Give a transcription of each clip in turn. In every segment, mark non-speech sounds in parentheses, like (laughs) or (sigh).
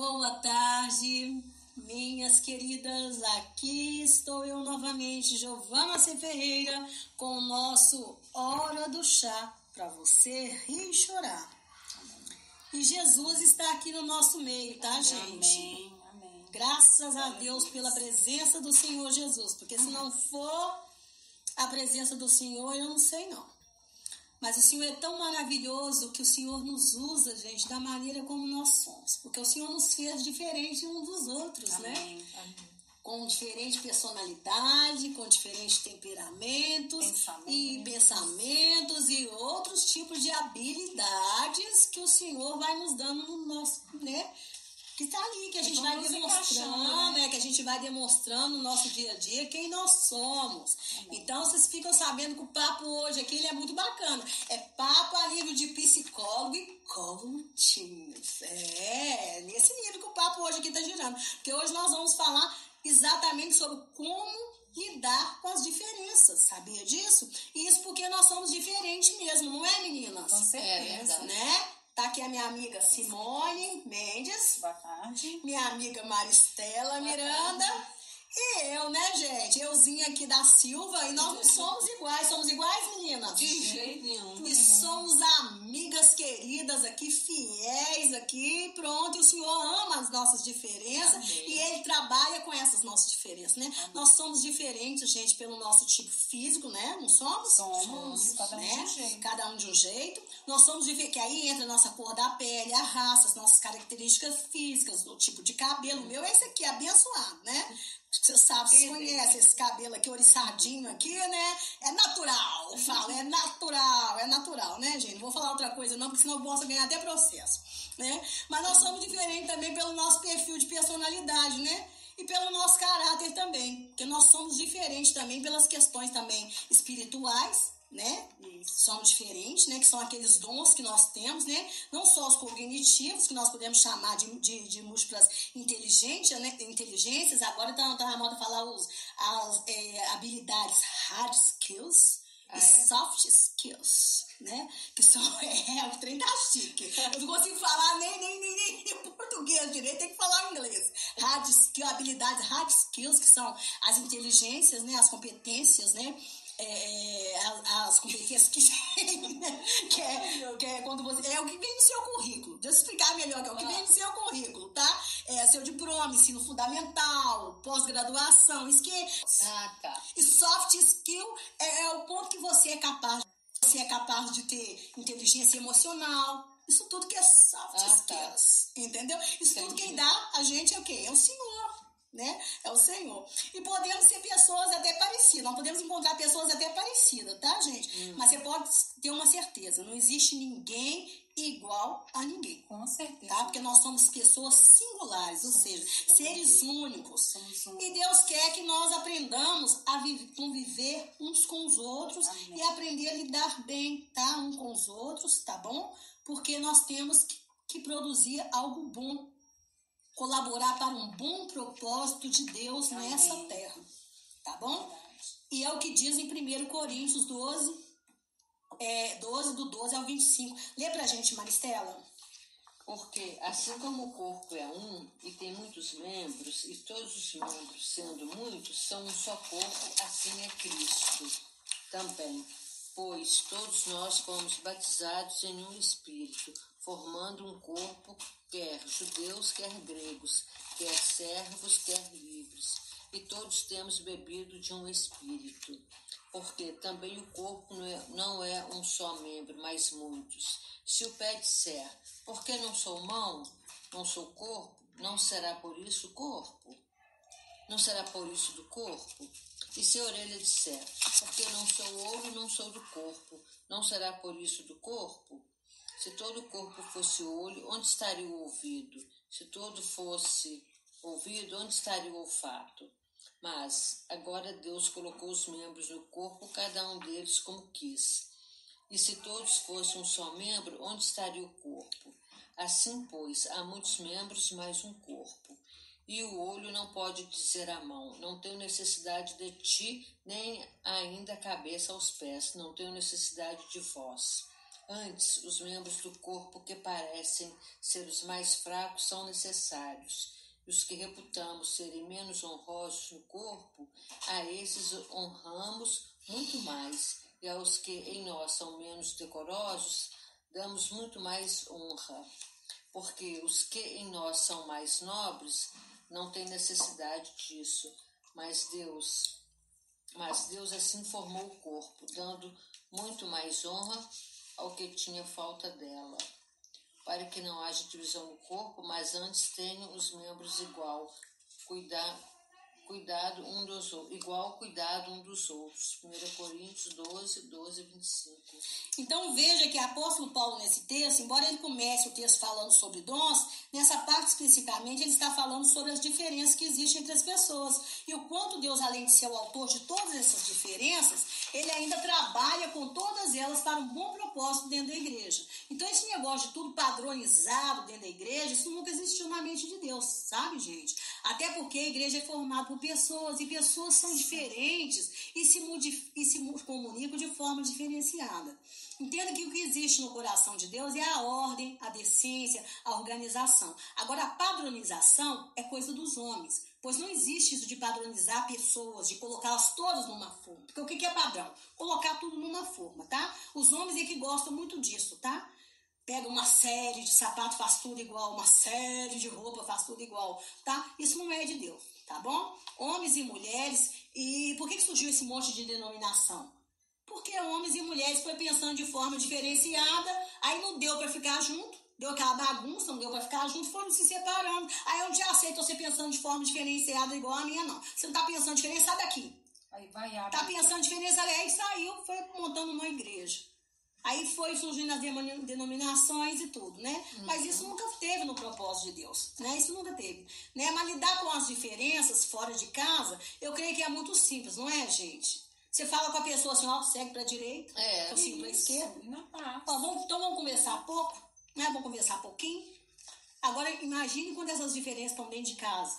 Boa tarde, minhas queridas. Aqui estou eu novamente, Giovana C. Ferreira, com o nosso Hora do Chá para você rir e chorar. E Jesus está aqui no nosso meio, tá, gente? Amém. Amém. Graças a Deus pela presença do Senhor Jesus, porque se não for a presença do Senhor, eu não sei não. Mas o Senhor é tão maravilhoso que o Senhor nos usa, gente, da maneira como nós somos. Porque o Senhor nos fez diferente uns dos outros, né? Amém. Amém. Com diferente personalidade, com diferentes temperamentos Pensamentos. e pensamentos e outros tipos de habilidades que o Senhor vai nos dando no nosso, né? Que tá ali, que a E gente vai demonstrando, encaixando, né? Que a gente vai demonstrando no nosso dia a dia quem nós somos. Então, vocês ficam sabendo que o papo hoje aqui ele é muito bacana. É papo a nível de psicólogo e coaching. É, nesse nível que o papo hoje aqui tá girando. Porque hoje nós vamos falar exatamente sobre como lidar com as diferenças. Sabia disso? Isso porque nós somos diferentes mesmo, não é, meninas? Com certeza. verdade. Né? Tá aqui a minha amiga Simone Mendes, Boa tarde. minha amiga Maristela Miranda e eu, né, gente? Euzinha aqui da Silva e nós não somos iguais. Somos iguais, meninas? De jeito nenhum. E somos amigas queridas aqui, fiéis aqui, pronto. E o Senhor ama as nossas diferenças Amém. e Ele trabalha com essas nossas diferenças, né? Nós somos diferentes, gente, pelo nosso tipo físico, né? Não somos? Somos, cada um de né? um jeito. Cada um de um jeito. Nós somos diferentes, que aí entra a nossa cor da pele, a raça, as nossas características físicas, o tipo de cabelo. O meu é esse aqui, abençoado, né? Você sabe, você conhece esse cabelo aqui, oriçadinho aqui, né? É natural, eu falo, é natural, é natural, né, gente? Não vou falar outra coisa não, porque senão eu posso ganhar até processo, né? Mas nós somos diferentes também pelo nosso perfil de personalidade, né? E pelo nosso caráter também, porque nós somos diferentes também pelas questões também espirituais, né? Somos diferentes, né? Que são aqueles dons que nós temos, né? Não só os cognitivos, que nós podemos chamar de, de, de múltiplas inteligências, né? inteligências. Agora tá, tá na moda falar os, as é, habilidades hard skills Ah, e é? soft skills, né? Que são, (laughs) é, o trem tá chique. Eu não consigo falar nem, nem, nem, nem, nem português direito, tem que falar inglês. Hard skill, habilidades hard skills, que são as inteligências, né? As competências, né? É, as, as competências que, (laughs) né? que, é, que é quando você. É o que vem no seu currículo. Deixa eu explicar melhor, que é o que vem no seu currículo, tá? É seu diploma, ensino fundamental, pós-graduação, isso que Ah, tá. e soft skill é, é o ponto que você é capaz. Você é capaz de ter inteligência emocional. Isso tudo que é soft Ah, tá. skills. Entendeu? Isso tudo Entendi. quem dá a gente é o quê? É o Senhor. Né? É o Senhor. E podemos ser pessoas até parecidas. Nós podemos encontrar pessoas até parecidas, tá, gente? Mas você pode ter uma certeza: não existe ninguém igual a ninguém Com certeza. tá? Porque nós somos pessoas singulares, ou seja, seres únicos. Somos um- E Deus quer que nós aprendamos a vi- conviver uns com os outros Amém. e aprender a lidar bem, tá? Um com os outros, tá bom? Porque nós temos que, que produzir algo bom, colaborar para um bom propósito de Deus Amém. nessa terra, tá bom? E é o que diz em 1 Coríntios 12, é, 12, do 12 ao 25. Lê pra gente, Maristela. Porque assim como o corpo é um e tem muitos membros, e todos os membros, sendo muitos, são um só corpo, assim é Cristo também. Pois todos nós fomos batizados em um espírito, formando um corpo, quer judeus, quer gregos, quer servos, quer livres. E todos temos bebido de um espírito. Porque também o corpo não é, não é um só membro, mas muitos. Se o pé disser, por que não sou mão, não sou corpo, não será por isso corpo? Não será por isso do corpo? E se a orelha disser, porque não sou olho, não sou do corpo, não será por isso do corpo? Se todo o corpo fosse olho, onde estaria o ouvido? Se todo fosse ouvido, onde estaria o olfato? Mas agora Deus colocou os membros no corpo, cada um deles como quis. E se todos fossem um só membro, onde estaria o corpo? Assim, pois, há muitos membros, mas um corpo. E o olho não pode dizer à mão: Não tenho necessidade de ti, nem ainda a cabeça aos pés, não tenho necessidade de vós. Antes, os membros do corpo que parecem ser os mais fracos são necessários, e os que reputamos serem menos honrosos no corpo, a esses honramos muito mais, e aos que em nós são menos decorosos, damos muito mais honra, porque os que em nós são mais nobres não têm necessidade disso, mas Deus, mas Deus assim formou o corpo, dando muito mais honra ao que tinha falta dela, para que não haja divisão no corpo, mas antes tenham os membros igual, cuidar cuidado um dos igual cuidado um dos outros. 1 Coríntios 12, 12 25. Então veja que o apóstolo Paulo nesse texto, embora ele comece o texto falando sobre dons, nessa parte especificamente ele está falando sobre as diferenças que existem entre as pessoas. E o quanto Deus, além de ser o autor de todas essas diferenças, ele ainda trabalha com todas elas para um bom propósito dentro da igreja. Então esse negócio de tudo padronizado dentro da igreja, isso nunca existiu na mente de Deus, sabe, gente? Até porque a igreja é formada por pessoas e pessoas são diferentes e se, e se comunicam de forma diferenciada. Entenda que o que existe no coração de Deus é a ordem, a decência, a organização. Agora, a padronização é coisa dos homens, pois não existe isso de padronizar pessoas, de colocá-las todas numa forma. Porque o que é padrão? Colocar tudo numa forma, tá? Os homens é que gostam muito disso, tá? Pega uma série de sapatos, faz tudo igual, uma série de roupa, faz tudo igual, tá? Isso não é de Deus, tá bom? Homens e mulheres. E por que surgiu esse monte de denominação? Porque homens e mulheres foi pensando de forma diferenciada, aí não deu para ficar junto, deu aquela bagunça, não deu para ficar junto, foram se separando. Aí eu não te aceito você pensando de forma diferenciada igual a minha, não. Você não tá pensando diferente, sai daqui. Aí vai abre. Tá pensando diferente, sai Aí saiu, foi montando uma igreja. Aí foi surgindo as denominações e tudo, né? Uhum. Mas isso nunca teve no propósito de Deus, né? Isso nunca teve, né? Mas lidar com as diferenças fora de casa, eu creio que é muito simples, não é, gente? Você fala com a pessoa assim, ó, segue pra direita, é, eu sigo pra esquerda. Na paz. Ó, vamos, então vamos conversar pouco, né? Vamos conversar pouquinho. Agora, imagine quando essas diferenças estão dentro de casa,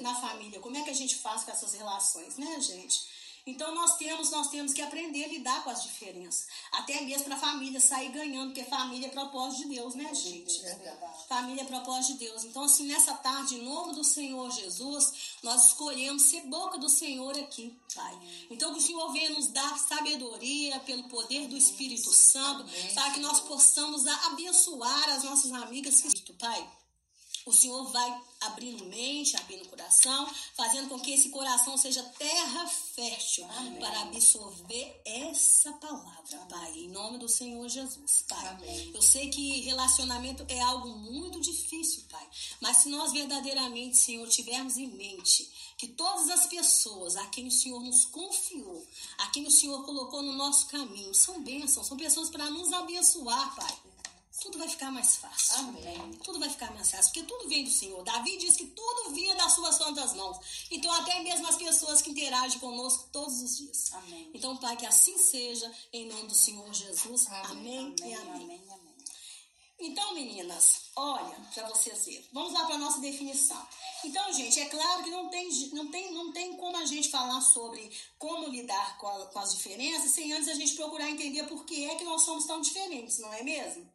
na família. Como é que a gente faz com essas relações, né, gente? Então nós temos, nós temos que aprender a lidar com as diferenças. Até mesmo para a família sair ganhando, porque família é propósito de Deus, né, gente? É família é propósito de Deus. Então, assim, nessa tarde, em nome do Senhor Jesus, nós escolhemos ser boca do Senhor aqui, Pai. Então, que o Senhor venha nos dar sabedoria pelo poder do Espírito Santo, para que nós possamos abençoar as nossas amigas, Pai. O Senhor vai abrindo mente, abrindo coração, fazendo com que esse coração seja terra fértil Amém. para absorver essa palavra, Pai, em nome do Senhor Jesus, Pai. Amém. Eu sei que relacionamento é algo muito difícil, Pai, mas se nós verdadeiramente, Senhor, tivermos em mente que todas as pessoas a quem o Senhor nos confiou, a quem o Senhor colocou no nosso caminho, são bênçãos, são pessoas para nos abençoar, Pai tudo vai ficar mais fácil. Amém. Tudo vai ficar mais fácil, porque tudo vem do Senhor. Davi diz que tudo vinha das suas santas mãos. Então, até mesmo as pessoas que interagem conosco todos os dias. Amém. Então, Pai, que assim seja, em nome do Senhor Jesus. Amém, amém e amém. amém, amém. Então, meninas, olha, para vocês verem. Vamos lá para a nossa definição. Então, gente, é claro que não tem, não, tem, não tem como a gente falar sobre como lidar com, a, com as diferenças sem antes a gente procurar entender por que é que nós somos tão diferentes, não é mesmo?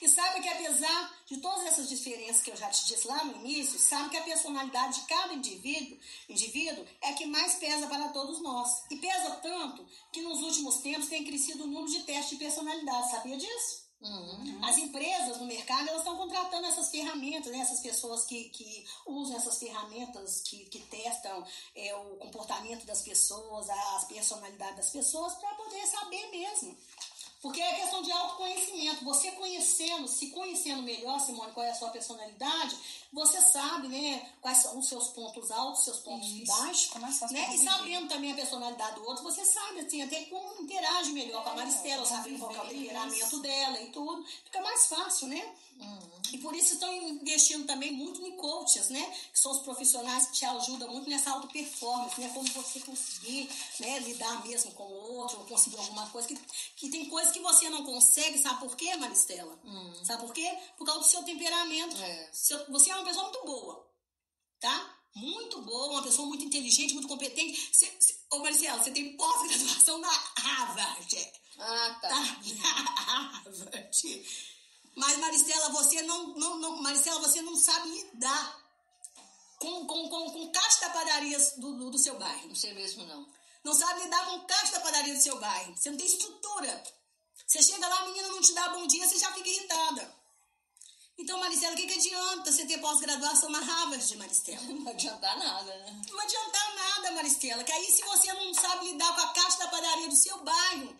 E sabe que apesar de todas essas diferenças que eu já te disse lá no início, sabe que a personalidade de cada indivíduo, indivíduo é que mais pesa para todos nós. E pesa tanto que nos últimos tempos tem crescido o número de testes de personalidade. Sabia disso? Uhum. As empresas no mercado elas estão contratando essas ferramentas, né? essas pessoas que, que usam essas ferramentas que, que testam é, o comportamento das pessoas, as personalidades das pessoas, para poder saber mesmo porque é questão de autoconhecimento. Você conhecendo, se conhecendo melhor, Simone, qual é a sua personalidade, você sabe, né, quais são os seus pontos altos, seus pontos Isso. baixos. É né? E sabendo também a personalidade do outro, você sabe, assim, até como interage melhor com a é, Maristela, sabendo qual é o temperamento dela e tudo. Fica mais fácil, né? Uhum. E por isso estão investindo também muito em coaches, né? Que são os profissionais que te ajudam muito nessa auto performance, né? Como você conseguir né, lidar mesmo com o outro, ou conseguir alguma coisa. Que, que tem coisas que você não consegue, sabe por quê, Maristela? Uhum. Sabe por quê? Por causa do seu temperamento. É. Seu, você é uma pessoa muito boa, tá? Muito boa, uma pessoa muito inteligente, muito competente. Cê, cê, ô, Marcela, você tem pós-graduação na Harvard. Ah, tá. Tá? Harvard. Mas, Maristela, você não, não, não, Maristela, você não sabe lidar com, com, com, com caixa da padaria do, do, do seu bairro. Não sei mesmo, não. Não sabe lidar com caixa da padaria do seu bairro. Você não tem estrutura. Você chega lá, a menina não te dá bom dia, você já fica irritada. Então, Maristela, o que, que adianta você ter pós-graduação na Harvard, Maristela? Não adianta nada, né? Não adianta nada, Maristela, que aí se você não sabe lidar com a caixa da padaria do seu bairro,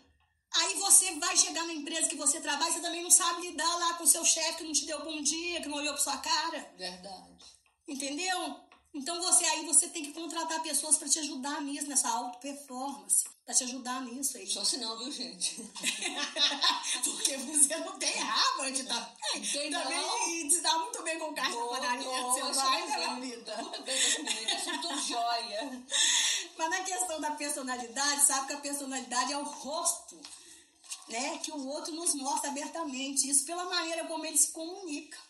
aí você vai chegar na empresa que você trabalha, você também não sabe lidar lá com o seu chefe que não te deu bom dia, que não olhou pra sua cara. Verdade. Entendeu? Então você aí você tem que contratar pessoas para te ajudar nisso, nessa auto performance, para te ajudar nisso aí. Só se não, viu, gente? (laughs) Porque você não tem Harvard, tá? Tem. Também se dá muito bem com da padaria seu bairro, né, Lamita? Muito bem com joia. (laughs) Mas na questão da personalidade, sabe que a personalidade é o rosto, né? Que o outro nos mostra abertamente. Isso pela maneira como ele se comunica.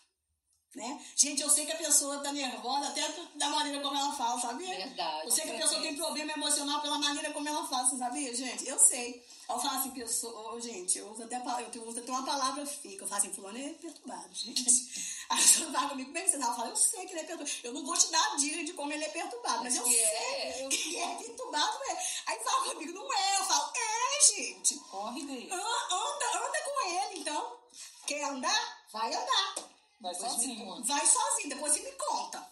Né? Gente, eu sei que a pessoa tá nervosa até da maneira como ela fala, sabia? Verdade. Eu sei que a pessoa tem problema emocional pela maneira como ela fala, sabia, gente? Eu sei. Eu falo assim, pessoa, oh, gente, eu uso até, eu uso até uma palavra fica. Eu falo assim, fulano é perturbado, gente. (laughs) Aí a pessoa fala comigo, como é que você tá? Eu falo, eu sei que ele é perturbado. Eu não vou te dar a dica de como ele é perturbado, mas eu Que sei é. que é perturbado, é. Aí fala comigo, não é. Eu falo, é, gente. Corre dele. Anda, anda com ele, então. Quer andar? Vai andar. Vai sozinho. Vai sozinho, depois você me conta.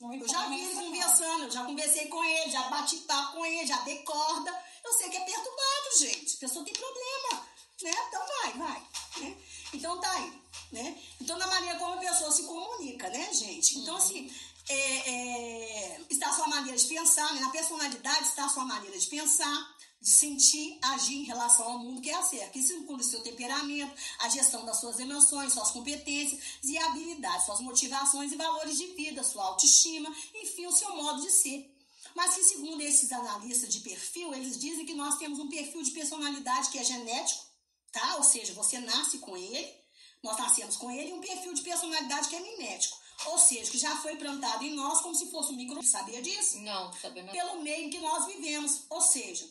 Eu já vi ele conversando, eu já conversei com ele, já bati papo com ele, já dei corda. Eu sei que é perturbado, gente. A pessoa tem problema, né? Então vai, vai. Né? Então tá aí, né? Então na maneira como a pessoa se comunica, né, gente? Então assim, é, é, está a sua maneira de pensar, né? na personalidade está a sua maneira de pensar, de sentir, agir em relação ao mundo que é a cerca. Isso inclui o seu temperamento, a gestão das suas emoções, suas competências e habilidades, suas motivações e valores de vida, sua autoestima, enfim, o seu modo de ser. Mas que, segundo esses analistas de perfil, eles dizem que nós temos um perfil de personalidade que é genético, tá? Ou seja, você nasce com ele, nós nascemos com ele, e um perfil de personalidade que é mimético. Ou seja, que já foi plantado em nós como se fosse um micro. Sabia disso? Não, sabendo. Pelo meio em que nós vivemos. Ou seja,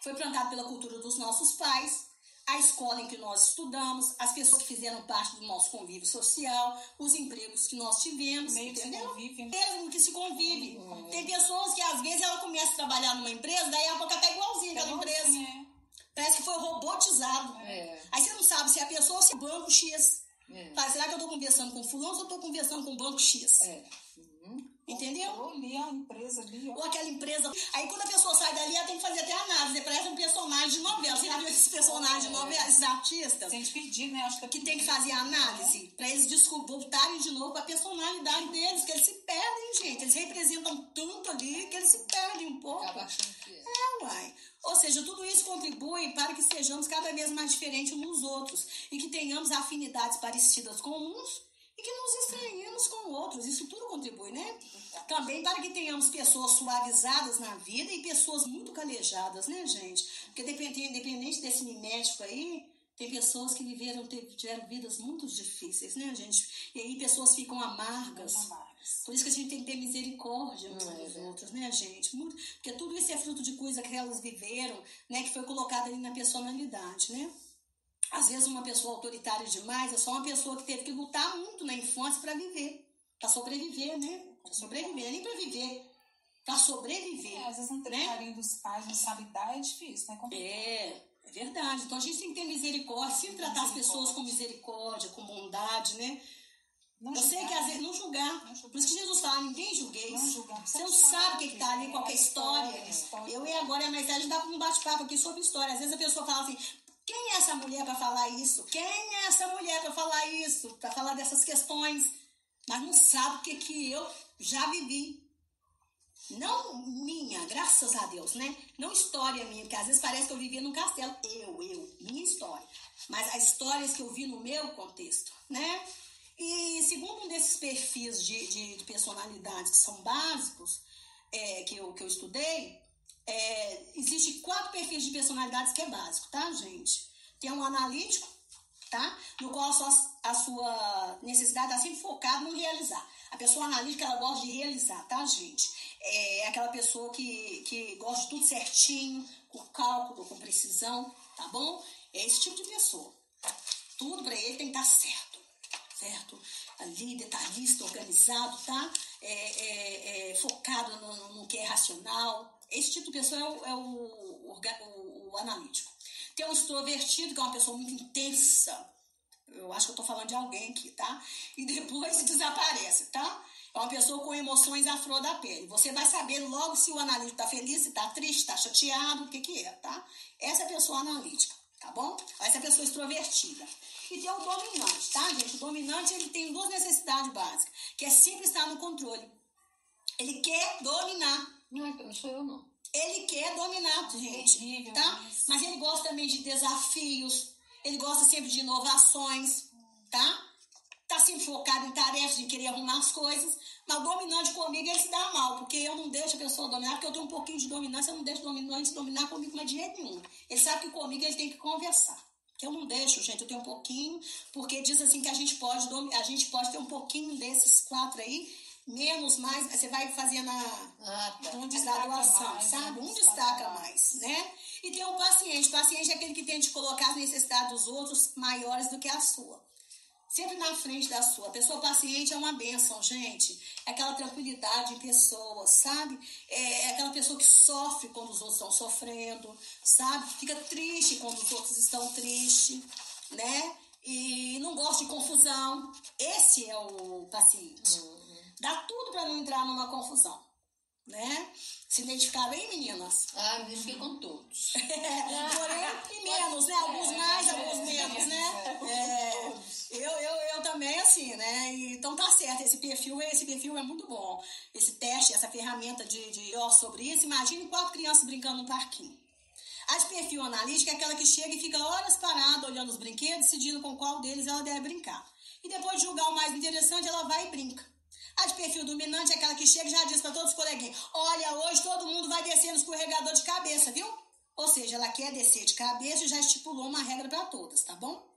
foi plantado pela cultura dos nossos pais, a escola em que nós estudamos, as pessoas que fizeram parte do nosso convívio social, os empregos que nós tivemos, Meio que entendeu? convive, né? Mesmo que se convive. Tem pessoas que às vezes ela começa a trabalhar numa empresa, daí a pouco ela tá igualzinha aquela empresa. Assim, é. Parece que foi robotizado. É. Aí você não sabe se é a pessoa ou se é o banco X. É. Fala, será que eu tô conversando com fulano ou tô conversando com o banco X? É. Entendeu? Ou ali a empresa ali, ó. Ou aquela empresa. Aí quando a pessoa sai dali, ela tem que fazer até análise. né? Parece um personagem de novela. Você já viu esses personagens de novela, esses artistas? Sente perdido, né? Acho que, Que tem que fazer análise pra eles desco- voltarem de novo pra personalidade deles, que eles se perdem, gente. Eles representam tanto ali que eles se perdem um pouco. Acaba achando que é. É, uai. Ou seja, tudo isso contribui para que sejamos cada vez mais diferentes uns dos outros e que tenhamos afinidades parecidas com uns e que nos estranhemos com outros. Isso tudo contribui, né? Também para que tenhamos pessoas suavizadas na vida e pessoas muito calejadas, né, gente? Porque dependente, independente desse mimético aí, tem pessoas que viveram, tiveram vidas muito difíceis, né, gente? E aí pessoas ficam amargas. Amargas. Por isso que a gente tem que ter misericórdia uns é dos verdade. outros, né, gente? Muito, porque tudo isso é fruto de coisa que elas viveram, né, que foi colocada ali na personalidade, né? Às vezes uma pessoa autoritária demais é só uma pessoa que teve que lutar muito na infância para viver, para sobreviver, né? Pra sobreviver, nem para viver, para sobreviver. É, às vezes não tem né? carinho dos pais, não sabe dar, é difícil, né? Complicado. É, é verdade. Então a gente tem que ter misericórdia, sempre tratar as pessoas com misericórdia, com bondade, né? Não Eu sei julgar. que às vezes não julgar. Não julgar. Por isso que Jesus fala, ninguém julgueis. Não julgar. Você não sabe o que está ali, É, qual que é história, história. Eu e agora a mensagem dá um bate-papo aqui sobre história. Às vezes a pessoa fala assim, quem é essa mulher para falar isso? Quem é essa mulher para falar isso? Para falar dessas questões? Mas não sabe o que, que eu já vivi. Não minha, graças a Deus, né? Não história minha, porque às vezes parece que eu vivia num castelo. Eu, eu, minha história. Mas as histórias que eu vi no meu contexto, né? E segundo um desses perfis de, de, de personalidades que são básicos, é, que, eu, que eu estudei, é, existe quatro perfis de personalidades que é básico, tá, gente? Tem um analítico, tá? No qual a sua, a sua necessidade está sempre focada no realizar. A pessoa analítica, ela gosta de realizar, tá, gente? É aquela pessoa que, que gosta de tudo certinho, com cálculo, com precisão, tá bom? É esse tipo de pessoa. Tudo para ele tem que estar certo, certo? Ali, detalhista, organizado, tá? É, é, é, focado no, no, que é racional. Esse tipo de pessoa é o, é o, o, o analítico. Tem um extrovertido, que é uma pessoa muito intensa. Eu acho que eu tô falando de alguém aqui, tá? E depois (laughs) desaparece, tá? É uma pessoa com emoções à flor da pele. Você vai saber logo se o analítico tá feliz, se tá triste, tá chateado, o que que é, tá? Essa é a pessoa analítica, tá bom? Essa é a pessoa extrovertida. E tem o dominante, tá, gente? O dominante, ele tem duas necessidades básicas, que é sempre estar no controle. Ele quer dominar. Não, é não sou eu, não. Ele quer dominar, gente, Terrível tá? isso. Mas ele gosta também de desafios, ele gosta sempre de inovações, tá? Tá sempre focado em tarefas, de querer arrumar as coisas. Mas o dominante comigo, ele se dá mal, porque eu não deixo a pessoa dominar, porque eu tenho um pouquinho de dominância, eu não deixo o dominante dominar comigo mas de jeito nenhum. Ele sabe que comigo ele tem que conversar. Que eu não deixo, gente, eu tenho um pouquinho, porque diz assim que a gente pode, a gente pode ter um pouquinho desses quatro aí, menos, mais, você vai fazer na, Ah, tá. Um destaca mais, sabe? um destaca mais. né? E tem o paciente. O paciente é aquele que tenta colocar as necessidades dos outros maiores do que a sua. Sempre na frente da sua. A pessoa paciente é uma bênção, gente. É aquela tranquilidade em pessoas, sabe? É é aquela pessoa que sofre quando os outros estão sofrendo, sabe? Fica triste quando os outros estão tristes, né? E não gosta de confusão. Esse é o paciente. Dá tudo para não entrar numa confusão, né? Se identificaram aí, meninas? Ah, me identifiquei com todos. É, (laughs) porém, (laughs) e menos, né? Alguns mais, alguns menos, né? É, eu, eu, eu também, assim, né? Então tá certo, esse perfil, esse perfil é muito bom. Esse teste, essa ferramenta de, de ó, sobre isso, imagine quatro crianças brincando no parquinho. A de perfil analítico é aquela que chega e fica horas parada olhando os brinquedos, decidindo com qual deles ela deve brincar. E depois de julgar o mais interessante, ela vai e brinca. A de perfil dominante é aquela que chega e já diz para todos os coleguinhas: Olha, hoje todo mundo vai descer no escorregador de cabeça, viu? Ou seja, ela quer descer de cabeça e já estipulou uma regra para todas, tá bom?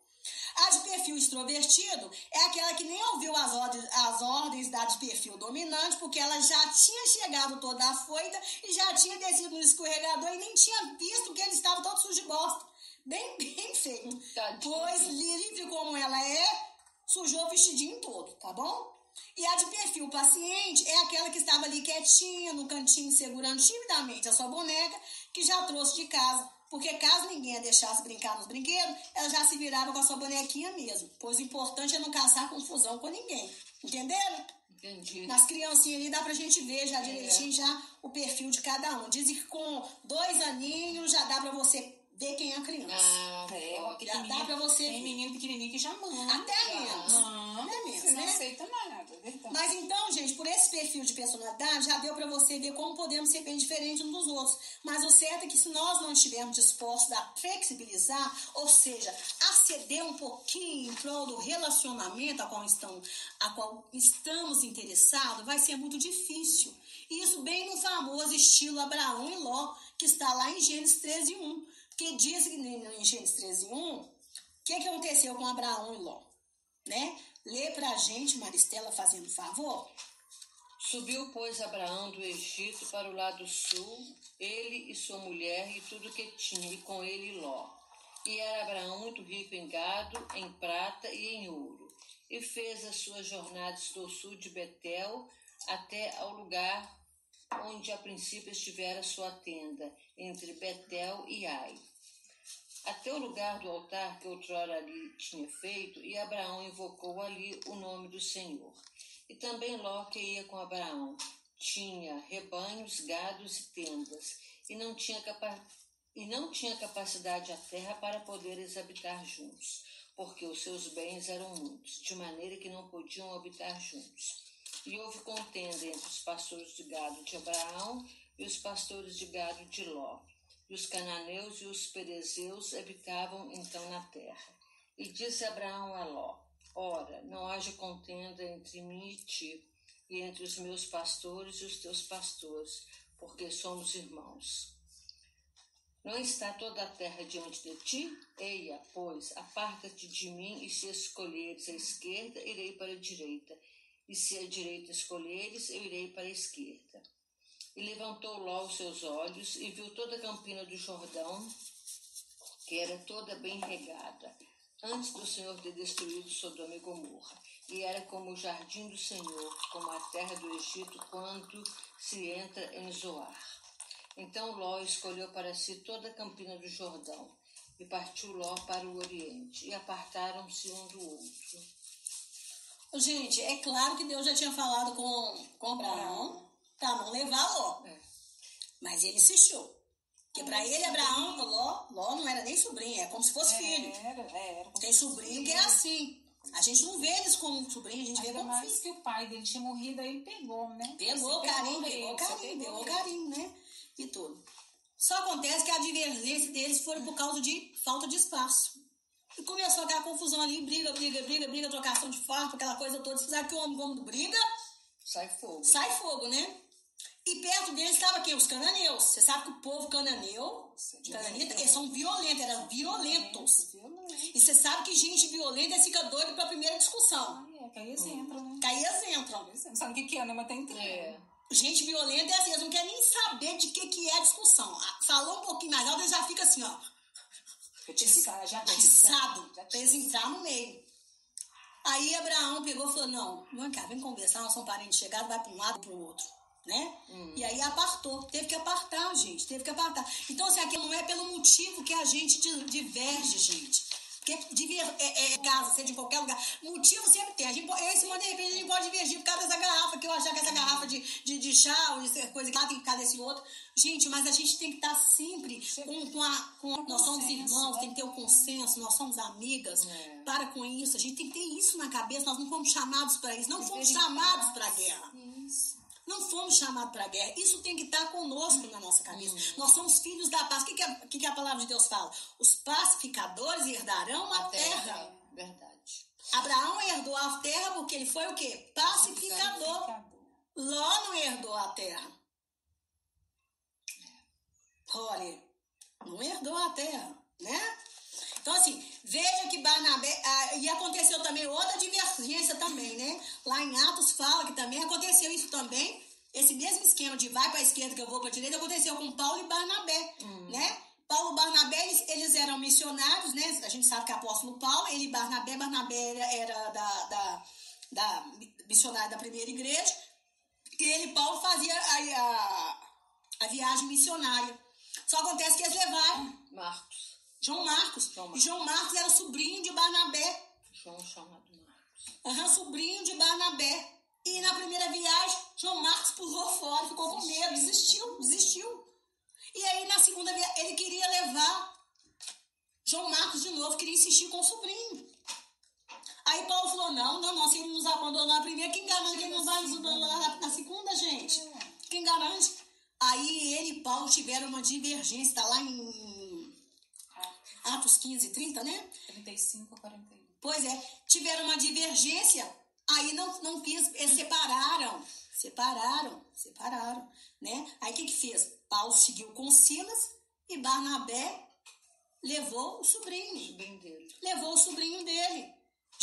A de perfil extrovertido é aquela que nem ouviu as ordens, as ordens da de perfil dominante, porque ela já tinha chegado toda afoita e já tinha descido no escorregador e nem tinha visto que ele estava todo sujo de bosta. Bem, (laughs) bem feito. Tadinho. Pois, livre como ela é, sujou o vestidinho todo, tá bom? E a de perfil paciente é aquela que estava ali quietinha, no cantinho, segurando timidamente a sua boneca, que já trouxe de casa. Porque caso ninguém a deixasse brincar nos brinquedos, ela já se virava com a sua bonequinha mesmo. Pois o importante é não caçar confusão com ninguém. Entenderam? Entendi. Nas criancinhas ali dá pra gente ver já direitinho já o perfil de cada um. Dizem que com dois aninhos já dá pra você ver quem é a criança. Dá menino- pra você Tem menino pequenininho que já manda. Até menos. Manda, menos, você não né? aceita nada, verdade. Mas então, gente, por esse perfil de personalidade, já deu pra você ver como podemos ser bem diferentes uns dos outros. Mas o certo é que se nós não estivermos dispostos a flexibilizar, ou seja, a ceder um pouquinho em prol do relacionamento a qual, estão, a qual estamos interessados, vai ser muito difícil. E isso bem no famoso estilo Abraão e Ló, que está lá em Gênesis 13, 1. Que diz em Gênesis 13, 1, o que, que aconteceu com Abraão e Ló? Né? Lê pra gente, Maristela, fazendo favor. Subiu, pois, Abraão do Egito para o lado sul, ele e sua mulher e tudo que tinha, e com ele Ló. E era Abraão muito rico em gado, em prata e em ouro. E fez as suas jornadas do sul de Betel até ao lugar onde a princípio estivera sua tenda, entre Betel e Ai. Até o lugar do altar que outrora ali tinha feito, e Abraão invocou ali o nome do Senhor. E também Ló, que ia com Abraão, tinha rebanhos, gados e tendas, e não tinha, capa e não tinha capacidade a terra para poderes habitar juntos, porque os seus bens eram muitos, de maneira que não podiam habitar juntos. E houve contenda entre os pastores de gado de Abraão e os pastores de gado de Ló. E os cananeus e os perezeus habitavam então na terra. E disse Abraão a Ló: Ora, não haja contenda entre mim e ti, e entre os meus pastores e os teus pastores, porque somos irmãos. Não está toda a terra diante de ti? Eia, pois, aparta-te de mim, e se escolheres a esquerda, irei para a direita, e se a direita escolheres, eu irei para a esquerda. E levantou Ló os seus olhos e viu toda a campina do Jordão, que era toda bem regada, antes do Senhor ter destruído Sodoma e Gomorra. E era como o jardim do Senhor, como a terra do Egito, quando se entra em Zoar. Então Ló escolheu para si toda a campina do Jordão, e partiu Ló para o oriente, e apartaram-se um do outro. Gente, é claro que Deus já tinha falado com, com Abraão para não levar Ló. É. Mas ele insistiu. Porque para ele, Abraão, Ló, Ló não era nem sobrinho, é como se fosse filho. Era, é, era. como Tem sobrinho que é assim. A gente não vê eles como sobrinho, a gente vê Ainda como mais filho. que o pai dele tinha morrido, aí pegou, né? Pegou Você carinho, pegou você carinho, pegou ele. carinho, né? E tudo. Só acontece que a divergência deles foi por causa de falta de espaço. E começou aquela confusão ali, briga, briga, briga, briga, trocação de farpa, aquela coisa toda. Você sabe que o homem, quando briga, Sai fogo. sai fogo, né? E perto deles estava quem? Os cananeus. Você sabe que o povo cananeu, cananita, eles são violentos, eram violentos. Violento. E você sabe que gente violenta fica doido pra primeira discussão. Ah, é, que aí eles entram, né? Que aí eles entram. Não sabe o que, que é, né? Mas tem intriga. É. Gente violenta é assim, eles não querem nem saber de que, que é a discussão. Ah, Falou um pouquinho mais alto, eles já ficam assim, ó, Atiçado, já atiçado, Já eles entrar no meio. Aí Abraão pegou e falou, não, vem cá, vem conversar, nós somos parentes chegados, vai para um lado e para o outro. Né? E aí apartou, teve que apartar, gente, teve que apartar. Então, assim, aquilo não é pelo motivo que a gente di- diverge, gente. Porque diver, é, é casa, seja em qualquer lugar. Motivo sempre tem. A gente, eu e Simone, de repente, a gente pode divergir por causa dessa garrafa, que eu achar que essa garrafa de, de, de chá ou de coisa que lá tem que ficar desse outro. Gente, mas a gente tem que estar sempre com, com a. Com, nós somos irmãos, né? tem que ter o consenso, nós somos amigas. É. Para com isso, a gente tem que ter isso na cabeça. Nós não fomos chamados para isso, não fomos chamados para a guerra. Isso. Não fomos chamados para a guerra. Isso tem que estar conosco na nossa cabeça. Hum. Nós somos filhos da paz. O que, que, a, que que a palavra de Deus fala? Os pacificadores herdarão a terra. É, verdade. Abraão herdou a terra porque ele foi o quê? Pacificador. Ficador. Ló não herdou a terra. Ore, não herdou a terra, né? Então, assim, veja que Barnabé. ah, e aconteceu também outra divergência também, né? Lá em Atos fala que também aconteceu isso também. Esse mesmo esquema de vai para a esquerda que eu vou para a direita aconteceu com Paulo e Barnabé, né? Paulo e Barnabé, eles, eles eram missionários, né? A gente sabe que é apóstolo Paulo, ele e Barnabé, Barnabé era, era da, da, da missionária da primeira igreja, e ele, Paulo, fazia a, a, a viagem missionária. Só acontece que eles levaram Marcos. João Marcos. João E Marcos. João Marcos era sobrinho de Barnabé. João chamado Marcos. Aham, sobrinho de Barnabé. E na primeira viagem, João Marcos pulou fora, ficou com medo, desistiu, desistiu. E aí na segunda viagem, ele queria levar João Marcos de novo, queria insistir com o sobrinho. Aí Paulo falou: não, não, não, se ele nos abandonou na primeira, quem garante que ele não vai nos abandonar na, na segunda, gente? Quem garante? Aí ele e Paulo tiveram uma divergência, tá lá em Atos 15, 30, né? 35 a 41. Pois é, tiveram uma divergência, aí não, não quis, eles separaram, separaram, separaram, né? Aí o que que fez? Paulo seguiu com Silas e Barnabé levou o sobrinho, Sobrinho dele. levou o sobrinho dele.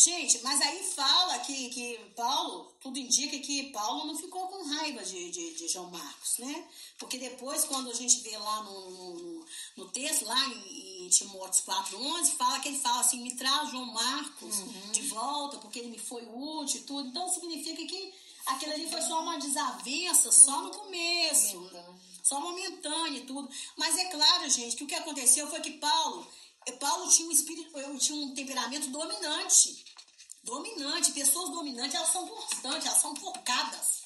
Gente, mas aí fala que, que Paulo, tudo indica que Paulo não ficou com raiva de, de, de João Marcos, né? Porque depois, quando a gente vê lá no, no, no texto, lá em, em Timóteo 4,11, fala que ele fala assim, me traz João Marcos de volta, porque ele me foi útil e tudo. Então, significa que aquilo ali foi só uma desavença, só no começo só momentâneo e tudo. Mas é claro, gente, que o que aconteceu foi que Paulo, Paulo tinha um espírito, tinha um temperamento dominante. Dominante, pessoas dominantes, elas são constantes, elas são focadas.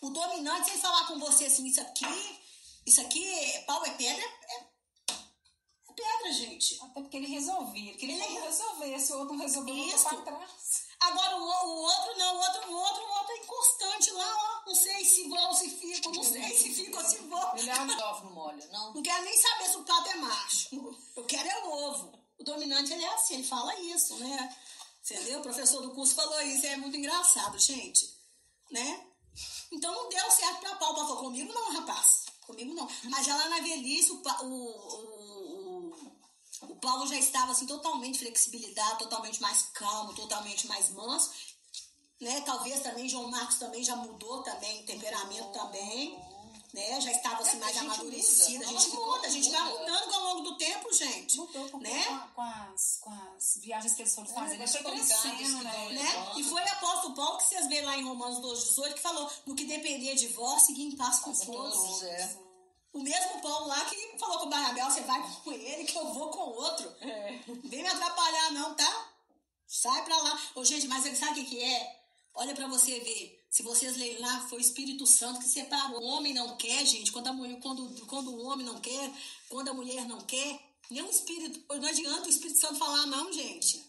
O dominante, se ele falar com você assim, isso aqui, isso aqui, é- pau é pedra, é, é pedra, gente. Até porque ele resolvia. Ele Ele- que resolver. Se o outro não resolveu, voltou Isso. pra trás. Agora o, o- outro não, o outro, o outro, o outro é inconstante lá, ó. Não sei se vou ou se fico, não sei se fico ou se vou. Ele abre o ovo, não molha, não? Não quero nem saber se o pato é macho. Eu quero é o ovo. O dominante, ele é assim, ele fala isso, né? Entendeu? O professor do curso falou isso, é muito engraçado, gente. Né? Então não deu certo pra. Paulo falou, comigo não, rapaz. Comigo não. Mas já lá na velhice, o, o, o, o Paulo já estava assim, totalmente flexibilidade, totalmente mais calmo, totalmente mais manso. Né? Talvez também João Marcos também já mudou também, temperamento também. Né? Já estava assim É, mais a gente amadurecido. muda. A gente muda, a gente vai Muda. mudando ao longo do tempo, gente. Mudou porque Né? com, com as, com as viagens que eles foram fazer, com ele foi crescendo, né? vão né? E foi o apóstolo Paulo que vocês veem lá em Romanos 2,18 que falou: no que depender de vós, seguir em paz com todos. todos, é. O mesmo Paulo lá que falou com o Barnabé: você vai com ele, que eu vou com o outro. É. Vem me atrapalhar, não, tá? Sai pra lá. Ô, gente, mas sabe o que, que é? Olha pra você ver. Se vocês lerem lá, foi o Espírito Santo que separou. O homem não quer, gente. Quando, a mulher, quando, quando o homem não quer, quando a mulher não quer, nenhum espírito. Não adianta o Espírito Santo falar, não, gente.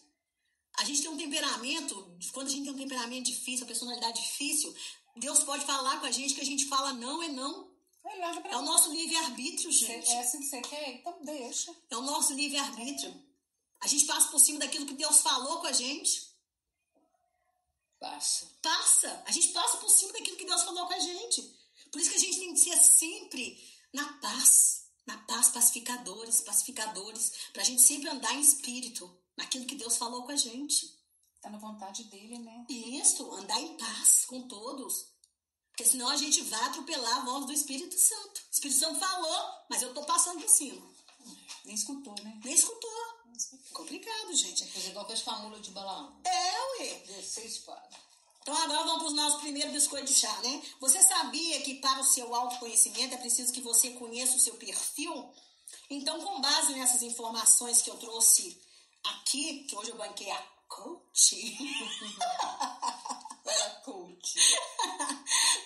A gente tem um temperamento, quando a gente tem um temperamento difícil, a personalidade difícil, Deus pode falar com a gente que a gente fala não é não. Pra É o nosso livre-arbítrio, gente. É assim que você quer? Então deixa. É o nosso livre-arbítrio. A gente passa por cima daquilo que Deus falou com a gente. Passa. Passa. A gente passa por cima daquilo que Deus falou com a gente. Por isso que a gente tem que ser sempre na paz. Na paz, pacificadores, pacificadores. Pra gente sempre andar em espírito. Naquilo que Deus falou com a gente. Tá na vontade dele, né? Isso, andar em paz com todos. Porque senão a gente vai atropelar a voz do Espírito Santo. O Espírito Santo falou, mas eu tô passando por cima. Nem escutou, né? Nem escutou. Complicado, gente. Fazer igual fez com a mula de Balaão. É, ué. 16 quadros. Então agora vamos para os nossos primeiros biscoitos de chá, né? Você sabia que para o seu autoconhecimento é preciso que você conheça o seu perfil? Então, com base nessas informações que eu trouxe aqui, que hoje eu banquei a coach, (laughs) Para coach.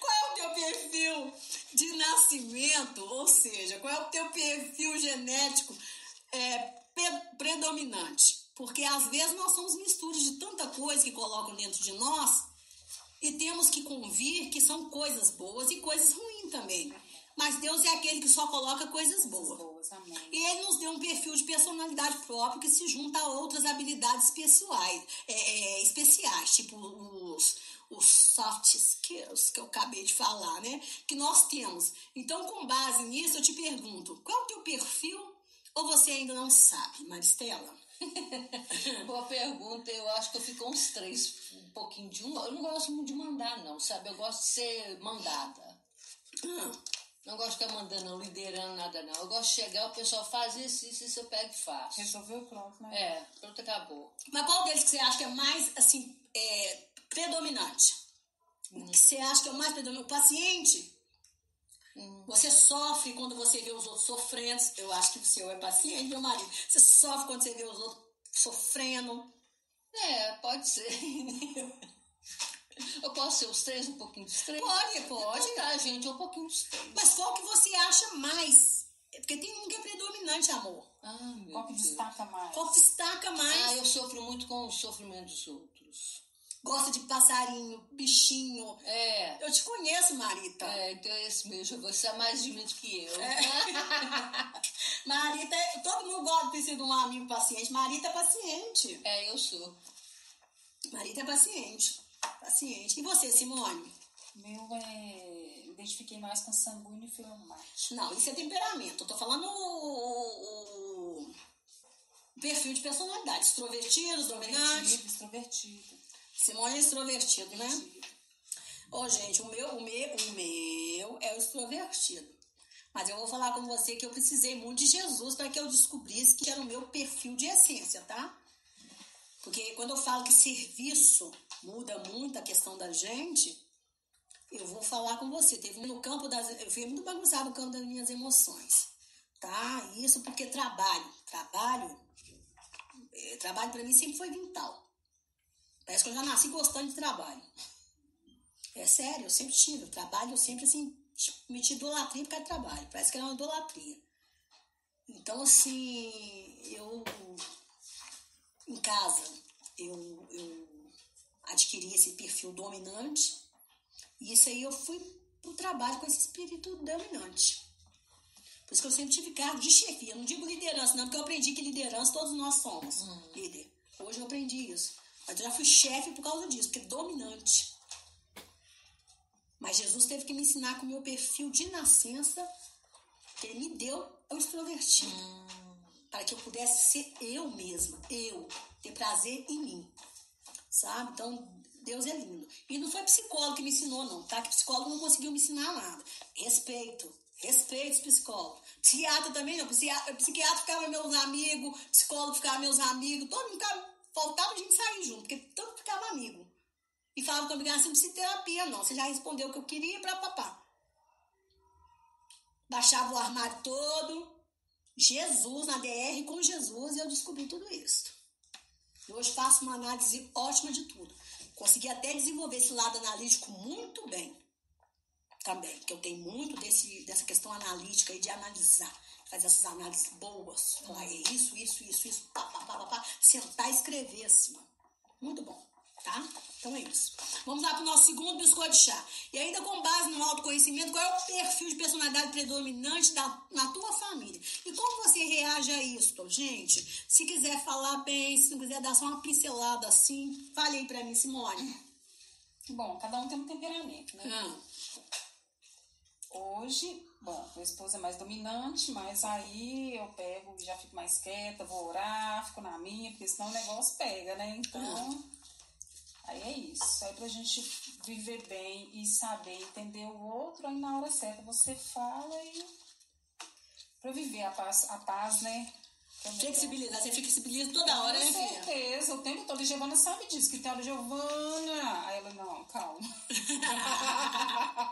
qual é o teu perfil de nascimento? Ou seja, qual é o teu perfil genético é, predominante? Porque às vezes nós somos misturas de tanta coisa que colocam dentro de nós e temos que convir que são coisas boas e coisas ruins também. Mas Deus é aquele que só coloca coisas boas. E ele nos deu um perfil de personalidade próprio que se junta a outras habilidades pessoais, é, é, especiais, tipo os, os soft skills que eu acabei de falar, né? Que nós temos. Então, com base nisso, eu te pergunto: qual é o teu perfil? Ou você ainda não sabe, Maristela? (laughs) Boa pergunta, eu acho que eu fico uns três, um pouquinho de um. Eu não gosto muito de mandar, não, sabe? Eu gosto de ser mandada. Ah, Não gosto de ficar mandando, não, liderando nada, não. Eu gosto de chegar, o pessoal faz isso, isso, isso eu pego e faço. Resolveu, pronto, né? É, pronto, acabou. Mas qual deles que você acha que é mais, assim, é, predominante? Que você acha que é o mais predominante? O paciente? Você sofre quando você vê os outros sofrendo. Eu acho que o seu é paciente, meu marido. Você sofre quando você vê os outros sofrendo. É, pode ser. (laughs) Eu posso ser os três, um pouquinho dos três? Pode, pode. Então tá, gente, um pouquinho dos três. Mas qual que você acha mais? É Porque tem um que é predominante, amor. Ah, meu Qual que Deus. destaca mais? Qual que destaca mais? Ah, eu sofro muito com o sofrimento dos outros. Gosta de passarinho, bichinho. É, Eu te conheço, Marita. é, então é esse mesmo. Você é mais de mente que eu. É. (laughs) Marita, todo mundo gosta de ser de um amigo paciente. Marita é paciente. É, eu sou. Marita é paciente. Paciente. E você, Simone? Meu é. Identifiquei mais com sanguíneo e fleumático. Não, isso é temperamento. Eu tô falando o, o perfil de personalidade. Extrovertidos, dominantes. Extrovertido, extrovertido. Simone é extrovertido, né? Ô, gente, o meu, o meu, o meu é o extrovertido. Mas eu vou falar com você que eu precisei muito de Jesus para que eu descobrisse que era o meu perfil de essência, tá? Porque quando eu falo que serviço muda muito a questão da gente, eu vou falar com você. Teve no campo das. Eu fui muito bagunçado no campo das minhas emoções. Tá? Isso porque trabalho. Trabalho. eh, Trabalho para mim sempre foi vital. Parece que eu já nasci gostando de trabalho. É sério, eu sempre tive. Trabalho, eu sempre assim, meti idolatria por causa de trabalho. Parece que era uma idolatria. Então, assim, eu. Em casa, eu, eu adquiri esse perfil dominante. E isso aí eu fui pro trabalho com esse espírito dominante. Por isso que eu sempre tive cargo de chefia. Eu não digo liderança, não, porque eu aprendi que liderança todos nós somos líder. Hoje eu aprendi isso. Eu já fui chefe por causa disso, porque é dominante. Mas Jesus teve que me ensinar que o meu perfil de nascença Ele me deu o extrovertido. Hum. Para que eu pudesse ser eu mesma, eu, ter prazer em mim. Sabe? Então, Deus é lindo. E não foi psicólogo que me ensinou, não, tá? Que psicólogo não conseguiu me ensinar nada. Respeito. Respeito os psicólogos. Psiquiatra também não. Psiquiatra, psiquiatra ficava meus amigos, psicólogo ficava meus amigos, todo mundo ficava, faltava gente sair junto, porque todo ficava amigo. E falava comigo assim, não precisa terapia, não. Você já respondeu o que eu queria para papá. Baixava o armário todo. Jesus na DR com Jesus e eu descobri tudo isso. E hoje faço uma análise ótima de tudo. Consegui até desenvolver esse lado analítico muito bem também, que eu tenho muito desse, dessa questão analítica e de analisar, fazer essas análises boas, falar é isso, isso, isso, isso, pá, pá, pá, pá, pá, sentar e escrever assim, muito bom, tá? Então é isso. Vamos lá para o nosso segundo biscoito de chá. E ainda com base no autoconhecimento, qual é o perfil de personalidade predominante da, na tua família? E como você reage a isso, gente? Se quiser falar bem, se não quiser dar só uma pincelada assim, fale aí para mim, Simone. Bom, cada um tem um temperamento, né? Ah. Hoje, bom, meu esposo é mais dominante, mas aí eu pego e já fico mais quieta, vou orar, fico na minha, porque senão o negócio pega, né? Então, aí é isso. Aí pra gente viver bem e saber entender o outro, aí na hora certa você fala e. pra viver a paz, a paz né? Flexibilizar, você flexibiliza toda hora, né, Com certeza, o tempo todo. A Giovana sabe disso, que tem hora, Giovana. Aí ela, não, calma. (laughs)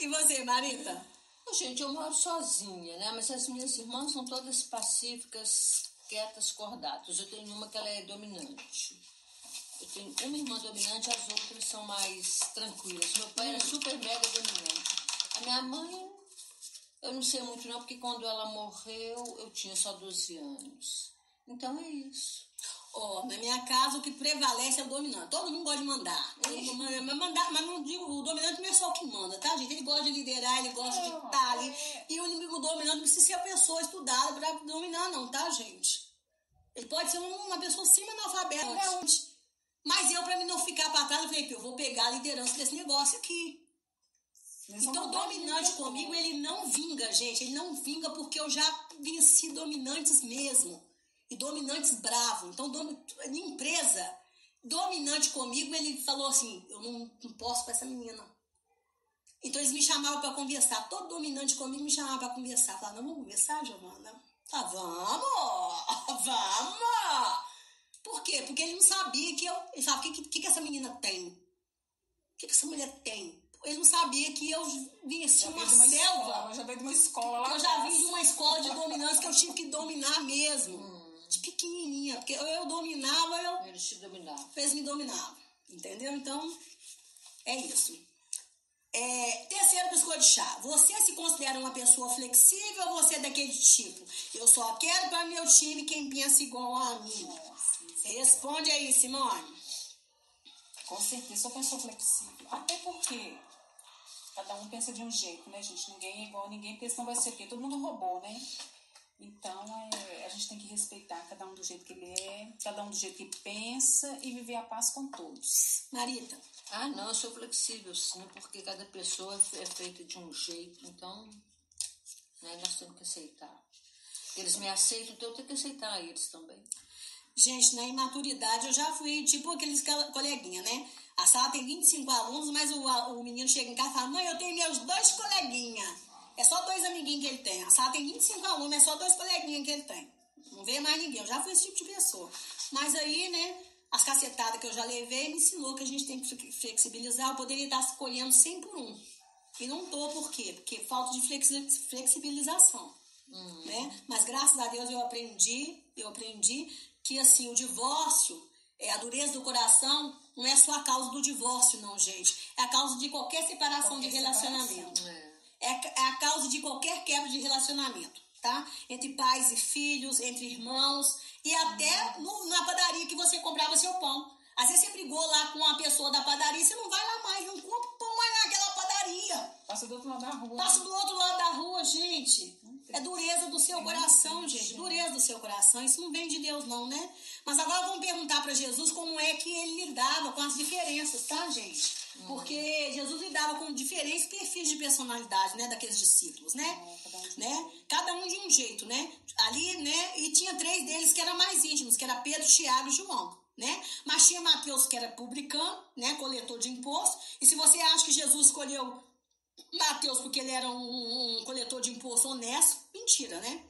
e você, Marita? Gente, eu moro sozinha, né? Mas as minhas irmãs são todas pacíficas, quietas, cordatas. Eu tenho uma que ela é dominante. Eu tenho uma irmã dominante, as outras são mais tranquilas. Meu pai era super mega dominante. A minha mãe, eu não sei muito não, porque quando ela morreu, eu tinha só 12 anos. Então é isso. Ó, na minha casa o que prevalece é o dominante. Todo mundo gosta de mandar. Mas, mandar, mas não digo, o dominante não é só o que manda, tá, gente? Ele gosta de liderar, ele gosta de estar ali. E o inimigo dominante não precisa ser a pessoa estudada para dominar, não, tá, gente? Ele pode ser uma pessoa semi-analfabeta. Mas eu, para mim não ficar para trás, eu falei, eu vou pegar a liderança desse negócio aqui. Então, o dominante comigo, ele não vinga, gente. Ele não vinga porque eu já venci dominantes mesmo. E dominantes bravos. Então, dom... em empresa, dominante comigo, ele falou assim: eu não, não posso com essa menina. Então, eles me chamavam para conversar. Todo dominante comigo me chamava para conversar. Falava, não, vamos conversar, Giovana? Ah, vamos! (laughs) Vamos! Por quê? Porque ele não sabia que eu. Ele falava, o que, que, que essa menina tem? O que, que essa mulher tem? Ele não sabia que eu vinha assim, uma, uma selva. Escola, já veio de uma escola lá. Eu já vim de uma escola de dominância que eu tive que dominar mesmo. De pequenininha. Porque eu, eu dominava, eu. Eles te dominavam. Fez me dominar. Entendeu? Então, é isso. É, terceiro biscoito de chá. Você se considera uma pessoa flexível ou você é daquele tipo? Eu só quero para meu time quem pensa igual a mim. Responde aí, Simone. Com certeza, sou pessoa flexível. Até porque cada um pensa de um jeito, né, gente? Ninguém é igual a ninguém, porque senão vai ser o quê? Todo mundo roubou, né? Então, é, a gente tem que respeitar cada um do jeito que ele é, cada um do jeito que pensa e viver a paz com todos. Marita. Ah, não, eu sou flexível, sim, porque cada pessoa é feita de um jeito, então né, nós temos que aceitar. Eles me aceitam, então eu tenho que aceitar eles também. Gente, na imaturidade eu já fui tipo aqueles coleguinha, né? A sala tem 25 alunos, mas o, o menino chega em casa e fala: Mãe, eu tenho meus dois coleguinhas. É só dois amiguinhos que ele tem. A sala tem 25 alunos, é só dois coleguinhas que ele tem. Não vê mais ninguém. Eu já fui esse tipo de pessoa. Mas aí, né, as cacetadas que eu já levei me ensinou que a gente tem que flexibilizar. Eu poderia estar escolhendo 100 por um. E não tô, por quê? Porque falta de flexibilização. Uhum. Né? Mas graças a Deus eu aprendi, eu aprendi que assim, o divórcio, é, a dureza do coração não é só a causa do divórcio, não, gente. É a causa de qualquer separação qualquer de relacionamento. Separação. É. É, a causa de qualquer quebra de relacionamento, tá? Entre pais e filhos, entre irmãos e até no, na padaria que você comprava seu pão. Às vezes você brigou lá com uma pessoa da padaria, você não vai lá mais, não compra pão mais naquela padaria. Passa do outro lado da rua. Passa do outro lado da rua, gente. É dureza do seu coração, gente. Dureza do seu coração. Isso não vem de Deus, não, né? Mas agora vamos perguntar para Jesus como é que ele lidava com as diferenças, tá, gente? Porque Jesus lidava com diferentes perfis de personalidade, né, daqueles discípulos, né? né? Cada um de um jeito, né? Ali, né? E tinha três deles que eram mais íntimos, que era Pedro, Tiago e João. Né? Mas tinha Mateus que era publicano, né, coletor de imposto. E se você acha que Jesus escolheu Mateus porque ele era um, um, coletor de imposto honesto, mentira, né?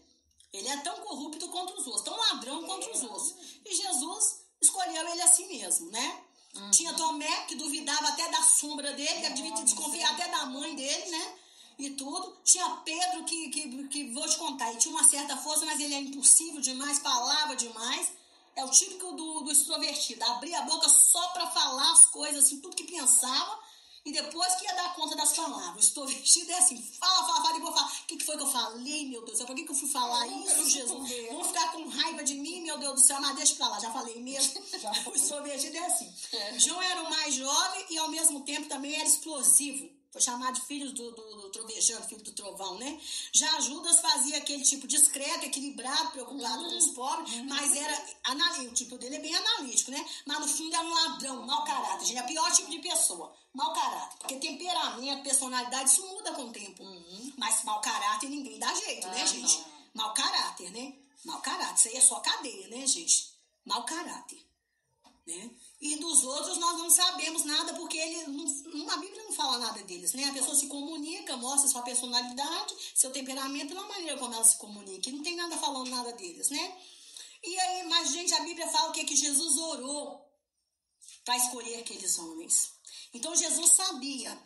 Ele é tão corrupto quanto os outros, tão ladrão quanto os outros. E Jesus escolheu ele assim mesmo, né? Uhum. Tinha Tomé, que duvidava até da sombra dele, que devia desconfiar até da mãe dele, né? E tudo. Tinha Pedro, que, que, que vou te contar, ele tinha uma certa força, mas ele é impulsivo demais, falava demais. É o típico do, do extrovertido, abria a boca só para falar as coisas, assim, tudo que pensava e depois que ia dar conta das palavras. Estou vestida é assim, fala, fala, fala, e vou falar. O que, que foi que eu falei, meu Deus do céu? Por que, que eu fui falar isso, Jesus? Vão ficar com raiva de mim, meu Deus do céu, mas deixa pra lá, já falei mesmo. (laughs) Já Estou (laughs) vestida é assim. É. João era o mais jovem e ao mesmo tempo também era explosivo. Foi chamado de filho do, do, do trovejante, filho do trovão, né? Já Judas fazia aquele tipo discreto, equilibrado, preocupado uhum. com os pobres, uhum. mas era analítico. O tipo dele é bem analítico, né? Mas no fundo era um ladrão, mau caráter. Gente, é o pior tipo de pessoa. Mau caráter. Porque temperamento, personalidade, isso muda com o tempo. Uhum. Mas mau caráter ninguém dá jeito, né, gente? Não. Mau caráter, né? Mau caráter. Isso aí é só cadeia, né, gente? Mau caráter. Né? E dos outros nós não sabemos nada, porque ele não, a Bíblia não fala nada deles, né? A pessoa se comunica, mostra sua personalidade, seu temperamento, pela maneira como ela se comunica. E não tem nada falando nada deles, né? E aí, mas, gente, a Bíblia fala o que, que Jesus orou para escolher aqueles homens. Então Jesus sabia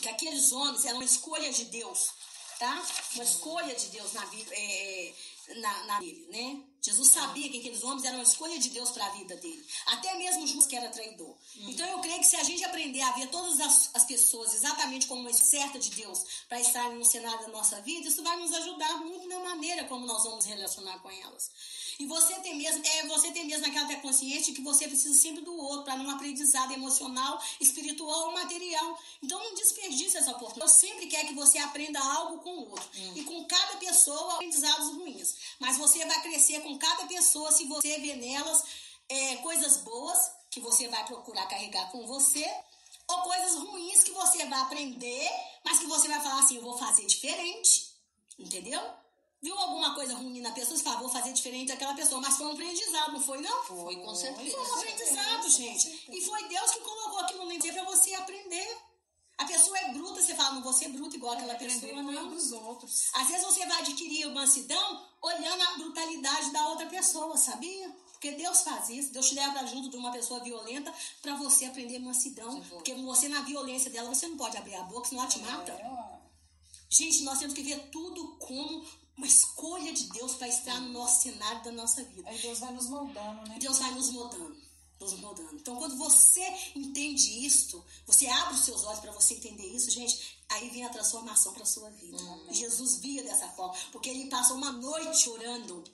que aqueles homens eram uma escolha de Deus, tá? Uma escolha de Deus na vida. É, na, na né? Jesus sabia que aqueles homens eram a escolha de Deus para a vida dele. Até mesmo Judas, que era traidor. Uhum. Então eu creio que se a gente aprender a ver todas as, as pessoas exatamente como uma certa de Deus para estarem no cenário da nossa vida, isso vai nos ajudar muito na maneira como nós vamos relacionar com elas. E você tem mesmo, é você tem mesmo aquela consciente que você precisa sempre do outro para um aprendizado emocional, espiritual ou material. Então não desperdice essa oportunidade. Eu sempre quero que você aprenda algo com o outro. Hum. E com cada pessoa, aprendizados ruins. Mas você vai crescer com cada pessoa se você vê nelas é, coisas boas que você vai procurar carregar com você ou coisas ruins que você vai aprender, mas que você vai falar assim, eu vou fazer diferente. Entendeu? viu alguma coisa ruim na pessoa, você fala, vou fazer diferente daquela pessoa. Mas foi um aprendizado, não foi, não? Foi, com certeza. Foi um aprendizado, gente. E foi Deus que colocou aquilo no para você aprender. A pessoa é bruta, você fala, não vou ser bruta igual aquela pessoa, não. dos outros. Às vezes você vai adquirir mansidão olhando a brutalidade da outra pessoa, sabia? Porque Deus faz isso, Deus te leva junto de uma pessoa violenta para você aprender mansidão. Porque você, na violência dela, você não pode abrir a boca, senão ela te mata. É. Gente, nós temos que ver tudo como uma escolha de Deus para estar no nosso cenário da nossa vida. Aí Deus vai nos moldando, né? Deus vai nos moldando. Nos moldando. Então, quando você entende isto, você abre os seus olhos para você entender isso, gente, aí vem a transformação para sua vida. Hum. Jesus via dessa forma, porque ele passou uma noite orando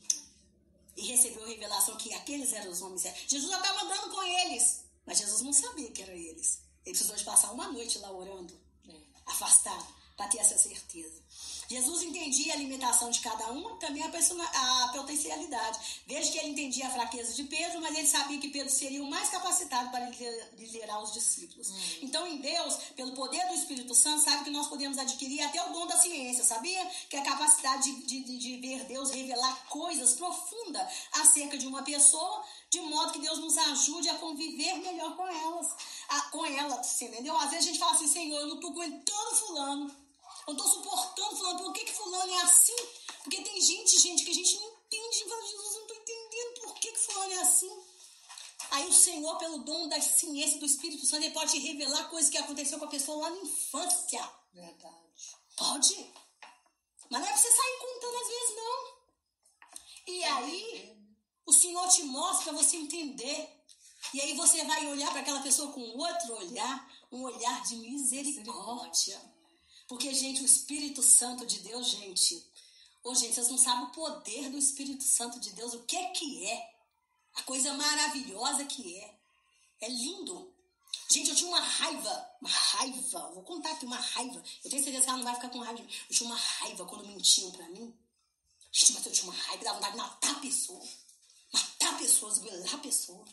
e recebeu a revelação que aqueles eram os homens. Jesus já estava andando com eles, mas Jesus não sabia que eram eles. Ele precisou de passar uma noite lá orando, é. afastado, para ter essa certeza. Jesus entendia a limitação de cada um, também a, a potencialidade. Veja que ele entendia a fraqueza de Pedro, mas ele sabia que Pedro seria o mais capacitado para liderar os discípulos. Hum. Então, em Deus, pelo poder do Espírito Santo, sabe que nós podemos adquirir até o dom da ciência, sabia? Que é a capacidade de, de, de ver Deus revelar coisas profundas acerca de uma pessoa, de modo que Deus nos ajude a conviver melhor com elas. A, com ela, entendeu? Às vezes a gente fala assim, Senhor, eu não estou aguentando fulano. Eu estou suportando, falando, por que, que fulano é assim? Porque tem gente, gente, que a gente não entende. Fala, Jesus, não estou entendendo por que, que fulano é assim. Aí o Senhor, pelo dom da ciência do Espírito Santo, ele pode te revelar coisas que aconteceu com a pessoa lá na infância. Verdade. Pode. Mas não é pra você sair contando às vezes, não. E aí, o Senhor te mostra para você entender. E aí você vai olhar para aquela pessoa com outro olhar, um olhar de misericórdia. Porque, gente, o Espírito Santo de Deus, gente. Ô, gente, vocês não sabem o poder do Espírito Santo de Deus, o que é que é. A coisa maravilhosa que é. É lindo. Gente, eu tinha uma raiva, uma raiva, vou contar aqui, uma raiva. Eu tenho certeza que ela não vai ficar com raiva. Eu tinha uma raiva quando mentiam pra mim. Gente, mas eu tinha uma raiva, dava vontade de matar a pessoa. Matar pessoas, esgoelar a pessoa.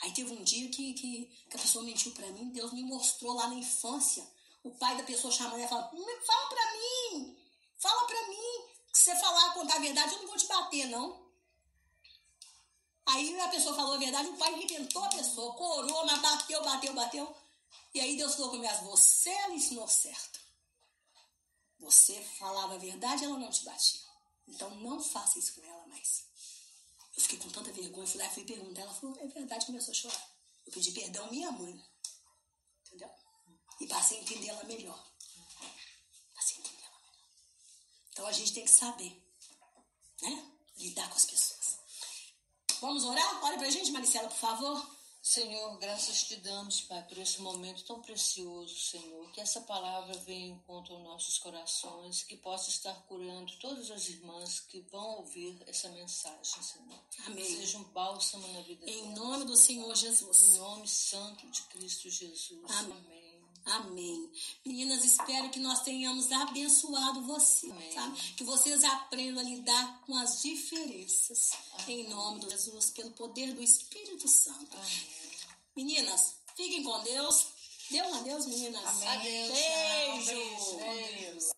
Aí teve um dia que, que, que, a pessoa mentiu pra mim, Deus me mostrou lá na infância. O pai da pessoa chamando ela e falando, fala pra mim, fala pra mim. Se você falar, contar a verdade, eu não vou te bater, não. Aí a pessoa falou a verdade, o pai arrebentou a pessoa, corou, mas bateu, bateu, bateu. E aí Deus falou comigo, você ela ensinou certo. Você falava a verdade, ela não te batia. Então não faça isso com ela mais. Eu fiquei com tanta vergonha, fui lá e fui perguntar. Ela falou, é verdade, começou a chorar. Eu pedi perdão minha mãe. Entendeu? E passei a entender ela melhor. Passei a entender ela melhor. Então a gente tem que saber, né? Lidar com as pessoas. Vamos orar? Olha pra gente, Maricela, por favor. Senhor, graças te damos, Pai, por esse momento tão precioso, Senhor. Que essa palavra venha em conta aos nossos corações, que possa estar curando todas as irmãs que vão ouvir essa mensagem, Senhor. Amém. Que seja um bálsamo na vida Em delas. nome do Senhor Jesus. Em nome santo de Cristo Jesus. Amém. Amém. Amém. Meninas, espero que nós tenhamos abençoado você, Amém. sabe? Que vocês aprendam a lidar com as diferenças. Em nome de Jesus, pelo poder do Espírito Santo. Amém. Meninas, fiquem com Deus. Dê um adeus, meninas. Amém. Adeus. Beijo. Beijo.